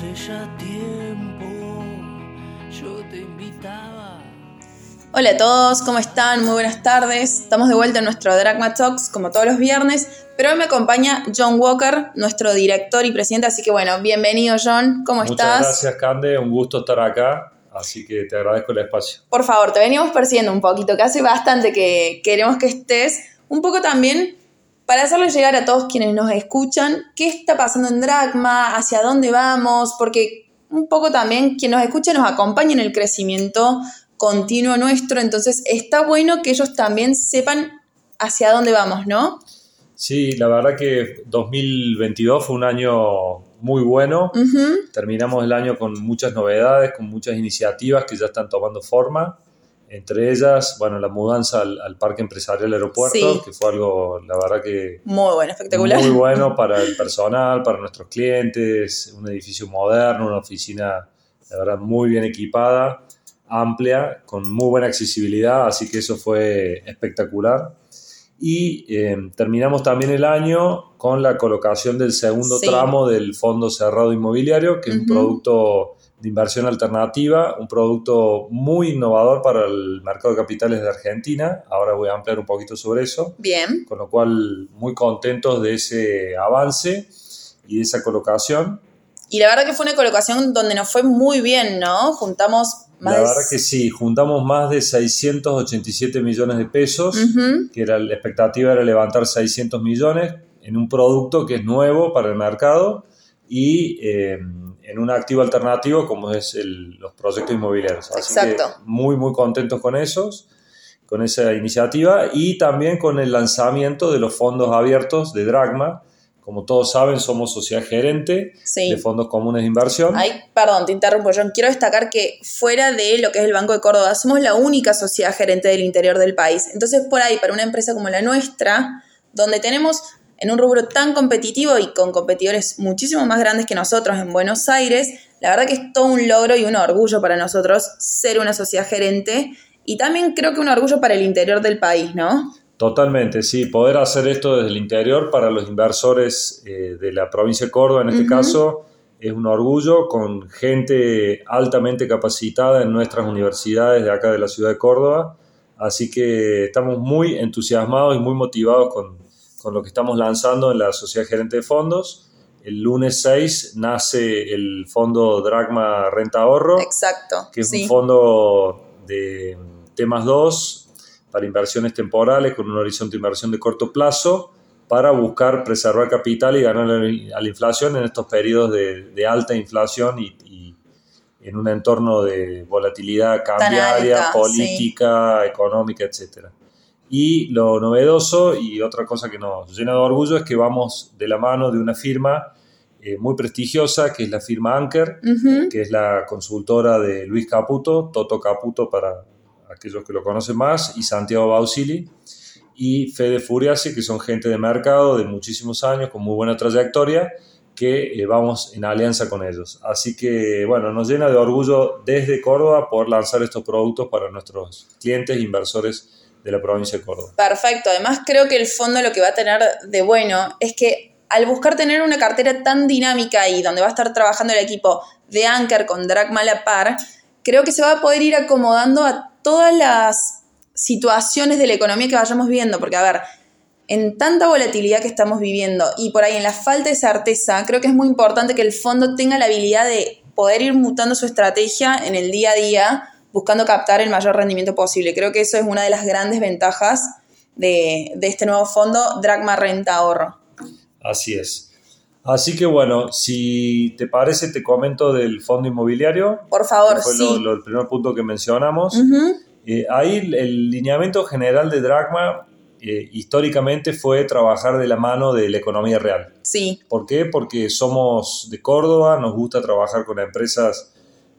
Hace ya tiempo yo te invitaba. Hola a todos, ¿cómo están? Muy buenas tardes. Estamos de vuelta en nuestro Dragma Talks como todos los viernes, pero hoy me acompaña John Walker, nuestro director y presidente, así que bueno, bienvenido John, ¿cómo Muchas estás? gracias, Cande, un gusto estar acá, así que te agradezco el espacio. Por favor, te veníamos persiguiendo un poquito, que hace bastante que queremos que estés, un poco también para hacerle llegar a todos quienes nos escuchan qué está pasando en Dragma, hacia dónde vamos, porque un poco también quien nos escucha nos acompaña en el crecimiento continuo nuestro, entonces está bueno que ellos también sepan hacia dónde vamos, ¿no? Sí, la verdad que 2022 fue un año muy bueno. Terminamos el año con muchas novedades, con muchas iniciativas que ya están tomando forma. Entre ellas, bueno, la mudanza al, al Parque Empresarial Aeropuerto, Sí. que fue algo, la verdad que Muy bueno, espectacular. muy bueno para el personal, para nuestros clientes, un edificio moderno, una oficina, la verdad, muy bien equipada, amplia, con muy buena accesibilidad, así que eso fue espectacular. Y eh, terminamos también el año con la colocación del segundo Sí. tramo del Fondo Cerrado Inmobiliario, que es un producto de inversión alternativa, un producto muy innovador para el mercado de capitales de Argentina. Ahora voy a ampliar un poquito sobre eso Bien, con lo cual muy contentos de ese avance y de esa colocación. y la verdad que fue una colocación donde nos fue muy bien, ¿no? Juntamos más La verdad que sí, juntamos más de 687 millones de pesos, Ujú. que era, la expectativa era levantar 600 millones en un producto que es nuevo para el mercado y eh, en un activo alternativo como es el- los proyectos inmobiliarios. Así Exacto. que muy, muy contentos con esos, con esa iniciativa y también con el lanzamiento de los fondos abiertos de Dragma. Como todos saben, somos sociedad gerente Sí. de fondos comunes de inversión. Ay, perdón, te interrumpo, John. Quiero destacar que fuera de lo que es el Banco de Córdoba, somos la única sociedad gerente del interior del país. Entonces, por ahí, para una empresa como la nuestra, donde tenemos en un rubro tan competitivo y con competidores muchísimo más grandes que nosotros en Buenos Aires, la verdad que es todo un logro y un orgullo para nosotros ser una sociedad gerente y también creo que un orgullo para el interior del país, ¿no? Totalmente, sí, poder hacer esto desde el interior para los inversores eh, de la provincia de Córdoba, en este caso, es un orgullo con gente altamente capacitada en nuestras universidades de acá de la ciudad de Córdoba. Así que estamos muy entusiasmados y muy motivados con, con lo que estamos lanzando en la Sociedad Gerente de Fondos. El lunes 6 nace el fondo Dragma Renta Ahorro Exacto. que es sí. un fondo de temas 2 para inversiones temporales con un horizonte de inversión de corto plazo para buscar preservar capital y ganar a la inflación en estos periodos de, de alta inflación y, y en un entorno de volatilidad cambiaria, alta, política, económica, etc. Y lo novedoso y otra cosa que nos llena de orgullo es que vamos de la mano de una firma eh, muy prestigiosa, que es la firma Anker, Ujú. que es la consultora de Luis Caputo, Toto Caputo para aquellos que lo conocen más, y Santiago Bausili, y Fede Furiasi, que son gente de mercado de muchísimos años, con muy buena trayectoria, que eh, vamos en alianza con ellos. Así que, bueno, nos llena de orgullo desde Córdoba poder lanzar estos productos para nuestros clientes inversores de la provincia de Córdoba. Perfecto. Además, creo que el fondo lo que va a tener de bueno es que al buscar tener una cartera tan dinámica y donde va a estar trabajando el equipo de Anker con Dragma a la par, creo que se va a poder ir acomodando a todas las situaciones de la economía que vayamos viendo. Porque, a ver, en tanta volatilidad que estamos viviendo y por ahí en la falta de certeza, creo que es muy importante que el fondo tenga la habilidad de poder ir mutando su estrategia en el día a día, buscando captar el mayor rendimiento posible. Creo que eso es una de las grandes ventajas de, de este nuevo fondo, Dragma Renta Ahorro. Así es. Así que bueno, si te parece, te comento del fondo inmobiliario. Por favor, que fue sí. lo- lo- el primer punto que mencionamos. Eh, ahí el, el lineamiento general de Dragma eh, históricamente fue trabajar de la mano de la economía real. Sí, ¿Por qué? Porque somos de Córdoba, nos gusta trabajar con empresas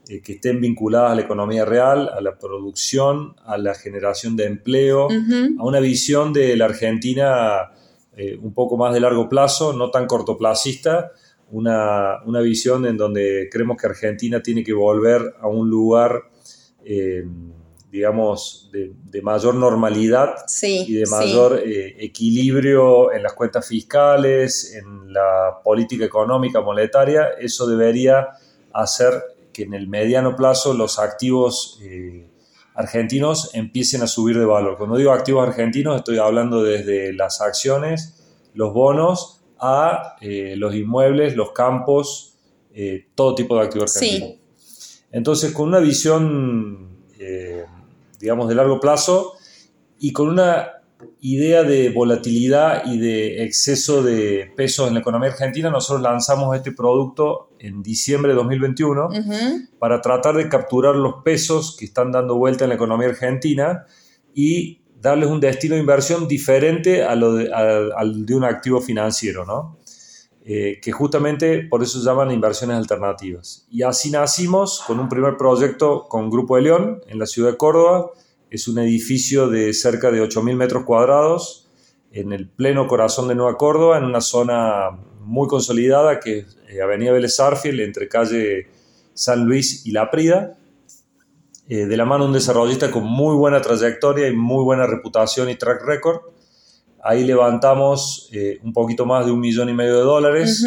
eh, que estén vinculadas a la economía real, a la producción, a la generación de empleo, a una visión de la Argentina eh, un poco más de largo plazo, no tan cortoplacista, una, una visión en donde creemos que Argentina tiene que volver a un lugar eh, digamos, de, de mayor normalidad Sí, y de mayor equilibrio en las cuentas fiscales, en la política económica monetaria, eso debería hacer que en el mediano plazo los activos eh, argentinos empiecen a subir de valor. Cuando digo activos argentinos estoy hablando desde las acciones, los bonos, a eh, los inmuebles, los campos, eh, todo tipo de activos Sí. argentinos. Entonces, con una visión, digamos, de largo plazo y con una idea de volatilidad y de exceso de pesos en la economía argentina, nosotros lanzamos este producto en diciembre de 2021 Ujú. para tratar de capturar los pesos que están dando vuelta en la economía argentina y darles un destino de inversión diferente a lo de, a- al de un activo financiero, ¿no? Eh, que justamente por eso se llaman inversiones alternativas. Y así nacimos con un primer proyecto con Grupo de León en la ciudad de Córdoba. Es un edificio de cerca de 8.000 metros cuadrados en el pleno corazón de Nueva Córdoba, en una zona muy consolidada que es eh, Avenida Vélez Arfiel, entre calle San Luis y La Prida, eh, de la mano de un desarrollista con muy buena trayectoria y muy buena reputación y track record. Ahí levantamos eh, un poquito más de un millón y medio de dólares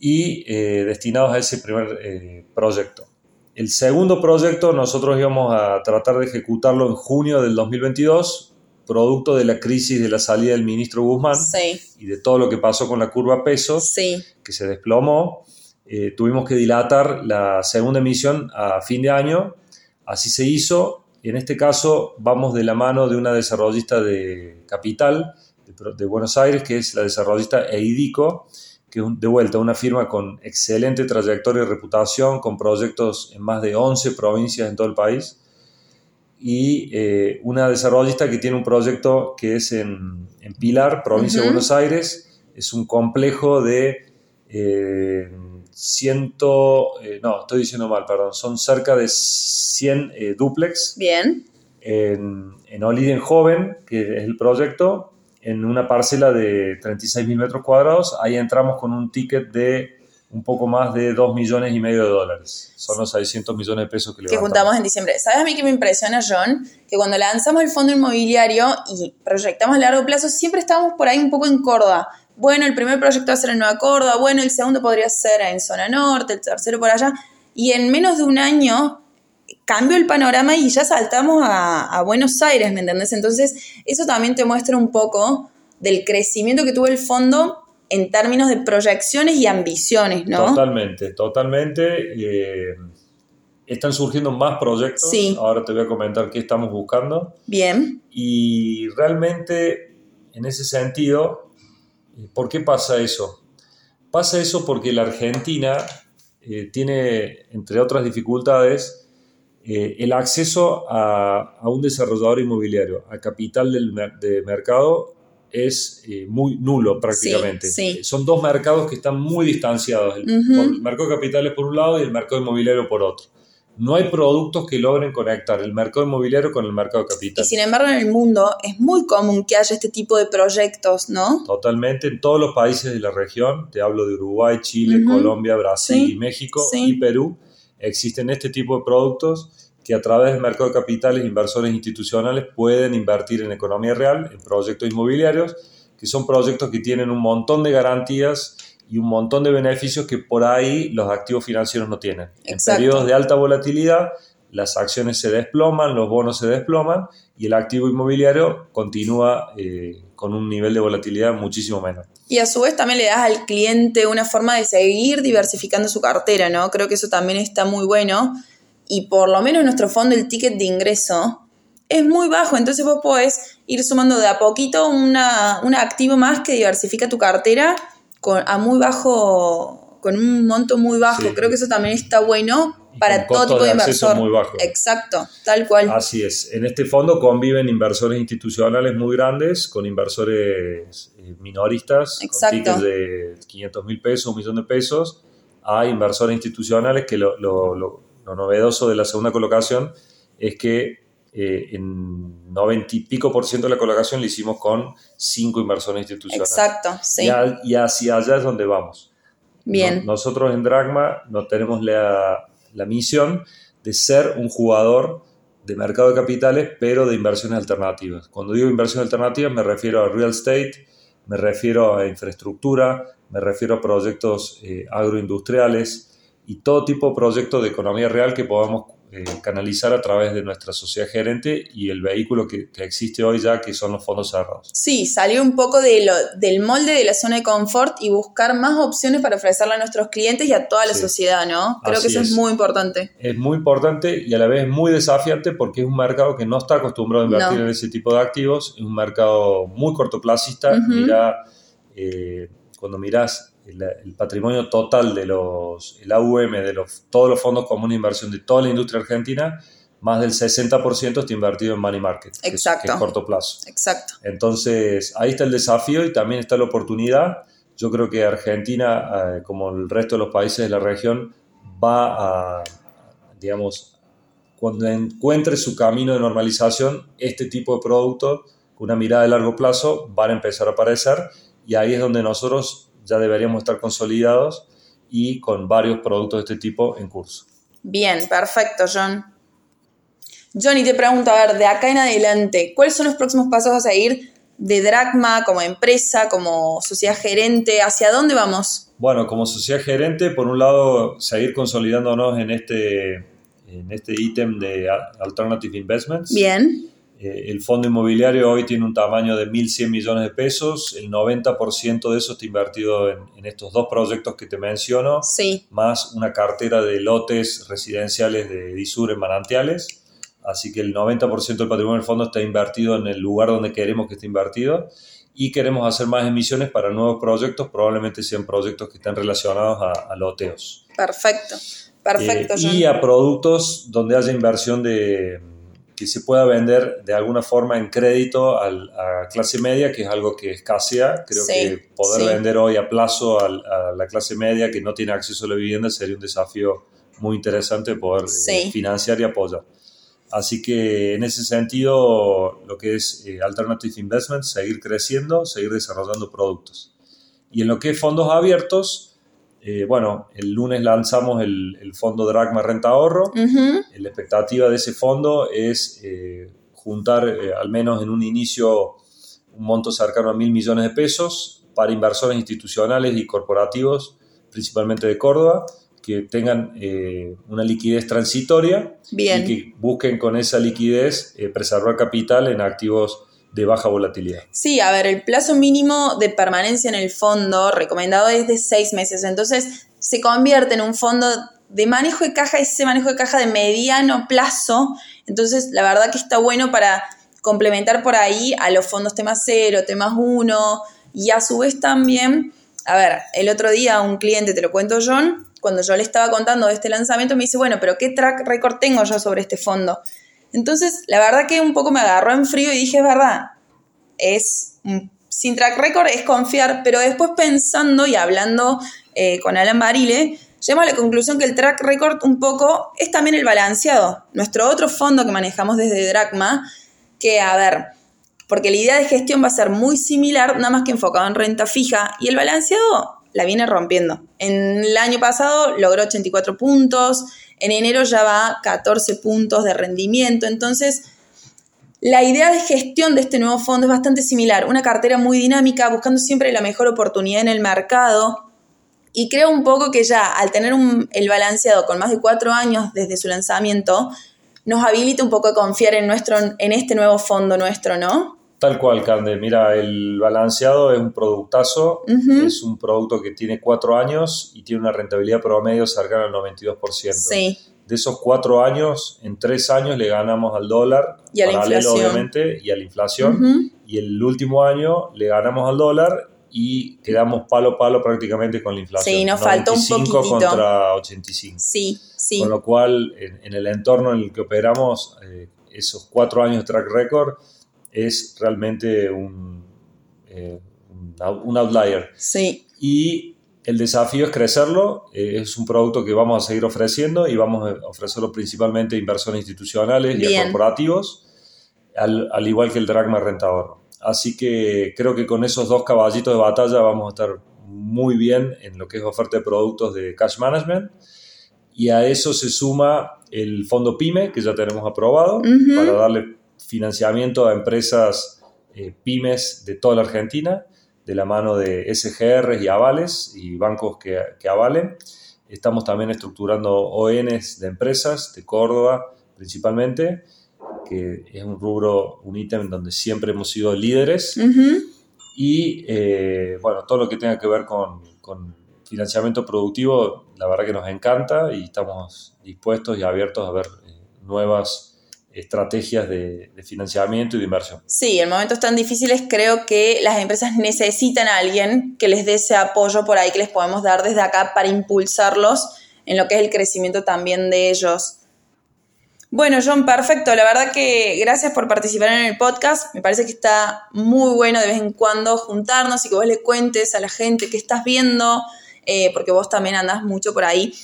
y eh, destinados a ese primer proyecto. El segundo proyecto nosotros íbamos a tratar de ejecutarlo en junio del 2022, producto de la crisis de la salida del ministro Guzmán Sí, y de todo lo que pasó con la curva pesos sí. que se desplomó. Eh, tuvimos que dilatar la segunda emisión a fin de año. Así se hizo. En este caso vamos de la mano de una desarrollista de capital de, de Buenos Aires, que es la desarrollista Eidico, que de vuelta una firma con excelente trayectoria y reputación, con proyectos en más de 11 provincias en todo el país. Y eh, una desarrollista que tiene un proyecto que es en, en Pilar, provincia de. Buenos Aires. Es un complejo de eh, ciento, eh, no, estoy diciendo mal, perdón, son cerca de 100 eh, duplex Bien. en, en Oliden Joven, que es el proyecto, en una parcela de 36 mil metros cuadrados. Ahí entramos con un ticket de un poco más de 2 millones y medio de dólares. Son los 600 millones de pesos que que levantamos. juntamos en diciembre. ¿Sabes a mí que me impresiona, John? Que cuando lanzamos el fondo inmobiliario y proyectamos a largo plazo, siempre estábamos por ahí un poco en Córdoba. Bueno, el primer proyecto va a ser en Nueva Córdoba, bueno, el segundo podría ser en zona norte, el tercero por allá. Y en menos de un año cambió el panorama y ya saltamos a, a Buenos Aires, ¿me entendés? Entonces, eso también te muestra un poco del crecimiento que tuvo el fondo en términos de proyecciones y ambiciones, ¿no? Totalmente, totalmente. eh, están surgiendo más proyectos. Sí. Ahora te voy a comentar qué estamos buscando. Bien. Y realmente, en ese sentido, eh, ¿por qué pasa eso? Pasa eso porque la Argentina eh, tiene, entre otras dificultades, eh, el acceso a, a un desarrollador inmobiliario, a capital del de mercado, es eh, muy nulo prácticamente. Sí, sí. Eh, Son dos mercados que están muy distanciados. El, mercado de capitales por un lado y el mercado inmobiliario por otro. No hay productos que logren conectar el mercado inmobiliario con el mercado de Y capital. sin embargo, en el mundo es muy común que haya este tipo de proyectos, ¿no? Totalmente, en todos los países de la región, te hablo de Uruguay, Chile. Colombia, Brasil, Sí, y México y Perú, existen este tipo de productos que a través del mercado de capitales, inversores institucionales pueden invertir en economía real, en proyectos inmobiliarios, que son proyectos que tienen un montón de garantías y un montón de beneficios que por ahí los activos financieros no tienen. En periodos de alta volatilidad, las acciones se desploman, los bonos se desploman y el activo inmobiliario continúa eh, con un nivel de volatilidad muchísimo menor. Y a su vez también le das al cliente una forma de seguir diversificando su cartera, ¿no? Creo que eso también está muy bueno. Y por lo menos nuestro fondo, el ticket de ingreso, es muy bajo. Entonces vos podés ir sumando de a poquito una, un activo más que diversifica tu cartera con, a muy bajo, con un monto muy bajo. Sí. Creo que eso también está bueno para con todo tipo de, inversor. muy bajos. Exacto, tal cual. Así es. En este fondo conviven inversores institucionales muy grandes con inversores eh, minoristas, Exacto. con tickets de 500 mil pesos, un millón de pesos, a inversores institucionales que lo, lo- lo- lo novedoso de la segunda colocación es que eh, en 90 y pico por ciento de la colocación lo hicimos con cinco inversores institucionales. Exacto, sí. Y, a- y hacia allá es donde vamos. Bien. No- nosotros en Dragma no tenemos la, la misión de ser un jugador de mercado de capitales, pero de inversiones alternativas. Cuando digo inversiones alternativas me refiero a real estate, me refiero a infraestructura, me refiero a proyectos eh, agroindustriales y todo tipo de proyectos de economía real que podamos eh, canalizar a través de nuestra sociedad gerente y el vehículo que, existe hoy ya, que son los fondos cerrados. Sí, salir un poco de lo, del molde de la zona de confort y buscar más opciones para ofrecerle a nuestros clientes y a toda la sociedad, ¿no? Creo que eso es. muy importante. Es muy importante y a la vez muy desafiante porque es un mercado que no está acostumbrado a invertir en ese tipo de activos, es un mercado muy cortoplacista. Mira, eh, cuando miras el, patrimonio total de los, el AUM, de los, todos los fondos comunes de inversión de toda la industria argentina, más del 60% está invertido en money market, Exacto. Que es, corto plazo. Exacto. Entonces, ahí está el desafío y también está la oportunidad. Yo creo que Argentina, eh, como el resto de los países de la región, va a, digamos, cuando encuentre su camino de normalización, este tipo de productos, con una mirada de largo plazo, van a empezar a aparecer y ahí es donde nosotros ya deberíamos estar consolidados y con varios productos de este tipo en curso. Bien, perfecto, John. Johnny, te pregunto, a ver, de acá en adelante, ¿cuáles son los próximos pasos a seguir de Dragma como empresa, como sociedad gerente? ¿Hacia dónde vamos? Bueno, como sociedad gerente, por un lado, seguir consolidándonos en este, en este ítem de Alternative Investments. Bien. Eh, el fondo inmobiliario hoy tiene un tamaño de 1.100 millones de pesos, el 90% de eso está invertido en, estos dos proyectos que te menciono, más una cartera de lotes residenciales de Disur en manantiales. Así que el 90% del patrimonio del fondo está invertido en el lugar donde queremos que esté invertido y queremos hacer más emisiones para nuevos proyectos, probablemente sean proyectos que estén relacionados a, loteos. Perfecto, perfecto. Eh, y a productos donde haya inversión de que se pueda vender de alguna forma en crédito a clase media, que es algo que escasea. Creo que poder vender hoy a plazo a, la clase media que no tiene acceso a la vivienda sería un desafío muy interesante poder eh, financiar y apoyar. Así que en ese sentido, lo que es eh, Alternative Investment, seguir creciendo, seguir desarrollando productos. Y en lo que es fondos abiertos, eh, bueno, el lunes lanzamos el, fondo Dragma Renta Ahorro. La expectativa de ese fondo es eh, juntar eh, al menos en un inicio un monto cercano a mil millones de pesos para inversores institucionales y corporativos, principalmente de Córdoba, que tengan una liquidez transitoria y que busquen con esa liquidez preservar capital en activos de baja volatilidad. Sí, a ver, el plazo mínimo de permanencia en el fondo recomendado es de seis meses, entonces se convierte en un fondo de manejo de caja, ese manejo de caja de mediano plazo, entonces la verdad que está bueno para complementar por ahí a los fondos tema 0, tema 1 y a su vez también, a ver, el otro día un cliente, te lo cuento John, cuando yo le estaba contando de este lanzamiento me dice, bueno, pero ¿qué track record tengo yo sobre este fondo? Entonces, la verdad que un poco me agarró en frío y dije, es verdad, es sin track record es confiar, pero después pensando y hablando eh, con Alan Barile, llegamos a la conclusión que el track record un poco es también el balanceado. Nuestro otro fondo que manejamos desde Dracma, que a ver, porque la idea de gestión va a ser muy similar, nada más que enfocado en renta fija, y el balanceado la viene rompiendo. En el año pasado logró 84 puntos, en enero ya va 14 puntos de rendimiento, entonces la idea de gestión de este nuevo fondo es bastante similar, una cartera muy dinámica, buscando siempre la mejor oportunidad en el mercado. Y creo un poco que ya al tener el balanceado con más de cuatro años desde su lanzamiento, nos habilita un poco a confiar en, nuestro, en este nuevo fondo nuestro, ¿no? Tal cual, Cande. Mira, el balanceado es un productazo, es un producto que tiene cuatro años y tiene una rentabilidad promedio cercana al 92%. Sí. De esos cuatro años, en tres años le ganamos al dólar, y a la inflación. obviamente, y a la inflación. Y el último año le ganamos al dólar y quedamos palo a palo prácticamente con la inflación. Sí, nos faltó un poquitito. contra 85. Sí, sí. Con lo cual, en, el entorno en el que operamos, eh, esos cuatro años track record, es realmente un, eh, un outlier. Sí. Y el desafío es crecerlo, eh, es un producto que vamos a seguir ofreciendo y vamos a ofrecerlo principalmente a inversores institucionales y a corporativos, al, al, igual que el Dragma Rentador. Así que creo que con esos dos caballitos de batalla vamos a estar muy bien en lo que es oferta de productos de cash management y a eso se suma el fondo PYME, que ya tenemos aprobado, para darle financiamiento a empresas eh, pymes de toda la Argentina, de la mano de SGR y avales y bancos que, que avalen. Estamos también estructurando ONs de empresas de Córdoba principalmente, que es un rubro, un ítem donde siempre hemos sido líderes. Y eh, bueno, todo lo que tenga que ver con, con, financiamiento productivo, la verdad que nos encanta y estamos dispuestos y abiertos a ver eh, nuevas estrategias de, financiamiento y de inversión. Sí, en momentos tan difíciles creo que las empresas necesitan a alguien que les dé ese apoyo por ahí que les podemos dar desde acá para impulsarlos en lo que es el crecimiento también de ellos. Bueno, John, perfecto. La verdad que gracias por participar en el podcast. Me parece que está muy bueno de vez en cuando juntarnos y que vos le cuentes a la gente qué estás viendo, eh, porque vos también andás mucho por ahí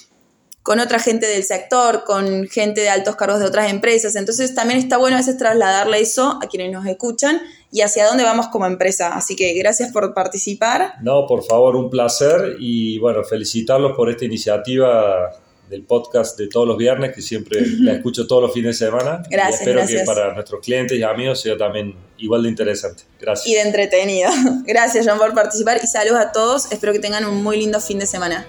con otra gente del sector, con gente de altos cargos de otras empresas. Entonces también está bueno a veces trasladarle eso a quienes nos escuchan y hacia dónde vamos como empresa. Así que gracias por participar. No, por favor, un placer y bueno, felicitarlos por esta iniciativa del podcast de todos los viernes, que siempre la escucho todos los fines de semana. Gracias. Y espero que para nuestros clientes y amigos sea también igual de interesante. Gracias. Y de entretenido. Gracias, John, por participar y saludos a todos. Espero que tengan un muy lindo fin de semana.